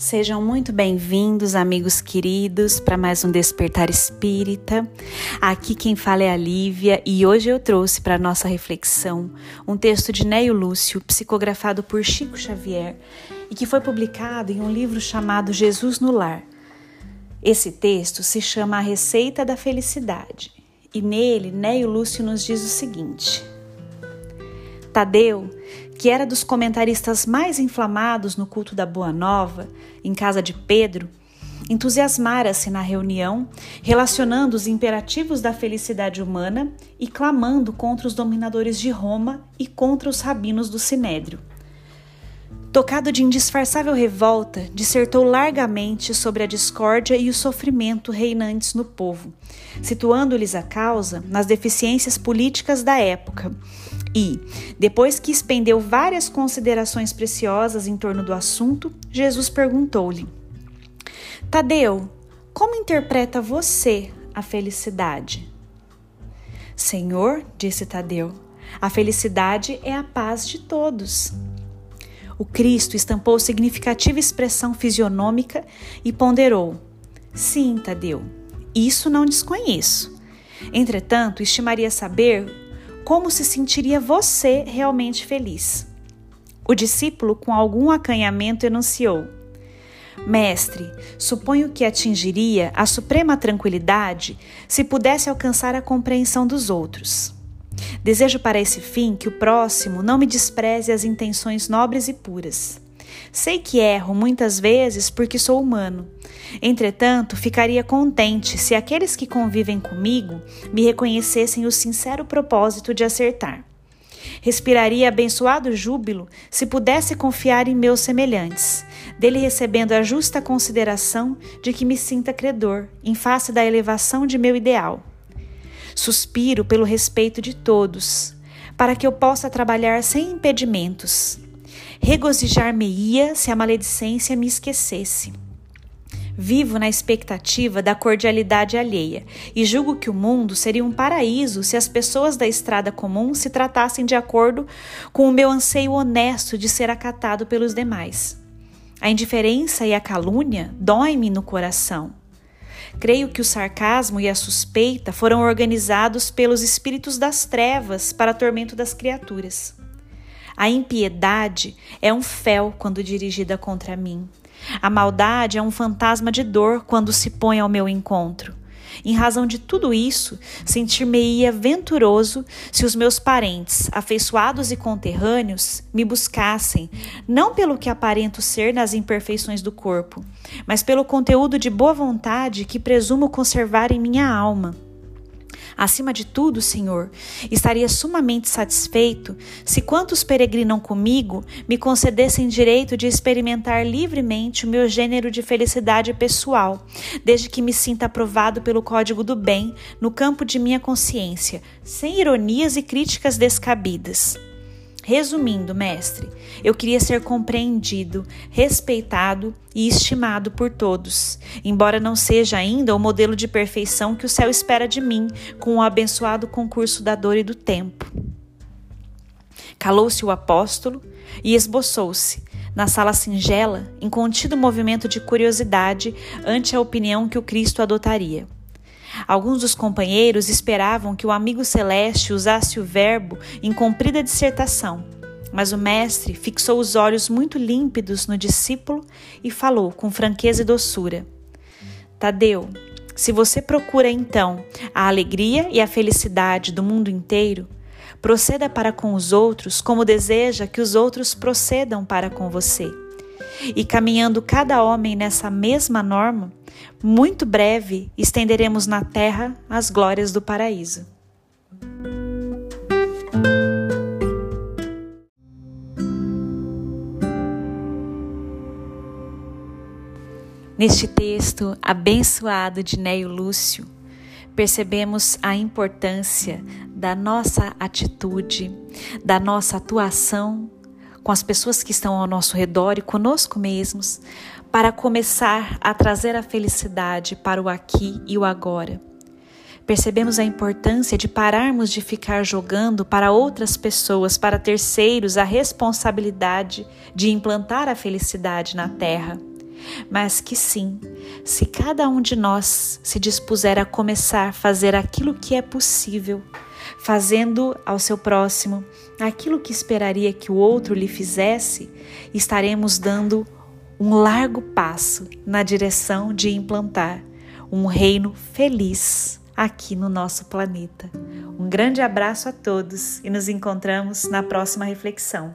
Sejam muito bem-vindos, amigos queridos, para mais um Despertar Espírita. Aqui quem fala é a Lívia e hoje eu trouxe para nossa reflexão um texto de Neio Lúcio, psicografado por Chico Xavier e que foi publicado em um livro chamado Jesus no Lar. Esse texto se chama A Receita da Felicidade e nele Neio Lúcio nos diz o seguinte: Tadeu, que era dos comentaristas mais inflamados no culto da Boa Nova, em casa de Pedro, entusiasmara-se na reunião, relacionando os imperativos da felicidade humana e clamando contra os dominadores de Roma e contra os rabinos do Sinédrio. Tocado de indisfarçável revolta, dissertou largamente sobre a discórdia e o sofrimento reinantes no povo, situando-lhes a causa nas deficiências políticas da época. E, depois que expendeu várias considerações preciosas em torno do assunto, Jesus perguntou-lhe: Tadeu, como interpreta você a felicidade? Senhor, disse Tadeu, a felicidade é a paz de todos. O Cristo estampou significativa expressão fisionômica e ponderou: Sim, Tadeu, isso não desconheço. Entretanto, estimaria saber como se sentiria você realmente feliz. O discípulo, com algum acanhamento, enunciou: Mestre, suponho que atingiria a suprema tranquilidade se pudesse alcançar a compreensão dos outros. Desejo para esse fim que o próximo não me despreze as intenções nobres e puras. Sei que erro muitas vezes porque sou humano. Entretanto, ficaria contente se aqueles que convivem comigo me reconhecessem o sincero propósito de acertar. Respiraria abençoado júbilo se pudesse confiar em meus semelhantes, dele recebendo a justa consideração de que me sinta credor em face da elevação de meu ideal. Suspiro pelo respeito de todos, para que eu possa trabalhar sem impedimentos. Regozijar-me-ia se a maledicência me esquecesse. Vivo na expectativa da cordialidade alheia e julgo que o mundo seria um paraíso se as pessoas da estrada comum se tratassem de acordo com o meu anseio honesto de ser acatado pelos demais. A indiferença e a calúnia doem-me no coração. Creio que o sarcasmo e a suspeita foram organizados pelos espíritos das trevas para tormento das criaturas. A impiedade é um fel quando dirigida contra mim. A maldade é um fantasma de dor quando se põe ao meu encontro. Em razão de tudo isso, sentir-me-ia venturoso se os meus parentes, afeiçoados e conterrâneos, me buscassem, não pelo que aparento ser nas imperfeições do corpo, mas pelo conteúdo de boa vontade que presumo conservar em minha alma. Acima de tudo, Senhor, estaria sumamente satisfeito se quantos peregrinam comigo me concedessem direito de experimentar livremente o meu gênero de felicidade pessoal, desde que me sinta aprovado pelo código do bem no campo de minha consciência, sem ironias e críticas descabidas. Resumindo, mestre, eu queria ser compreendido, respeitado e estimado por todos, embora não seja ainda o modelo de perfeição que o céu espera de mim com o abençoado concurso da dor e do tempo. Calou-se o apóstolo e esboçou-se, na sala singela, em contido movimento de curiosidade ante a opinião que o Cristo adotaria. Alguns dos companheiros esperavam que o amigo celeste usasse o verbo em comprida dissertação, mas o mestre fixou os olhos muito límpidos no discípulo e falou com franqueza e doçura: Tadeu, se você procura então a alegria e a felicidade do mundo inteiro, proceda para com os outros como deseja que os outros procedam para com você. E caminhando cada homem nessa mesma norma, muito breve estenderemos na terra as glórias do paraíso. Neste texto abençoado de Neio Lúcio, percebemos a importância da nossa atitude, da nossa atuação com as pessoas que estão ao nosso redor e conosco mesmos, para começar a trazer a felicidade para o aqui e o agora. Percebemos a importância de pararmos de ficar jogando para outras pessoas, para terceiros, a responsabilidade de implantar a felicidade na Terra. Mas que sim, se cada um de nós se dispuser a começar a fazer aquilo que é possível, fazendo ao seu próximo aquilo que esperaria que o outro lhe fizesse, estaremos dando um largo passo na direção de implantar um reino feliz aqui no nosso planeta. Um grande abraço a todos e nos encontramos na próxima reflexão.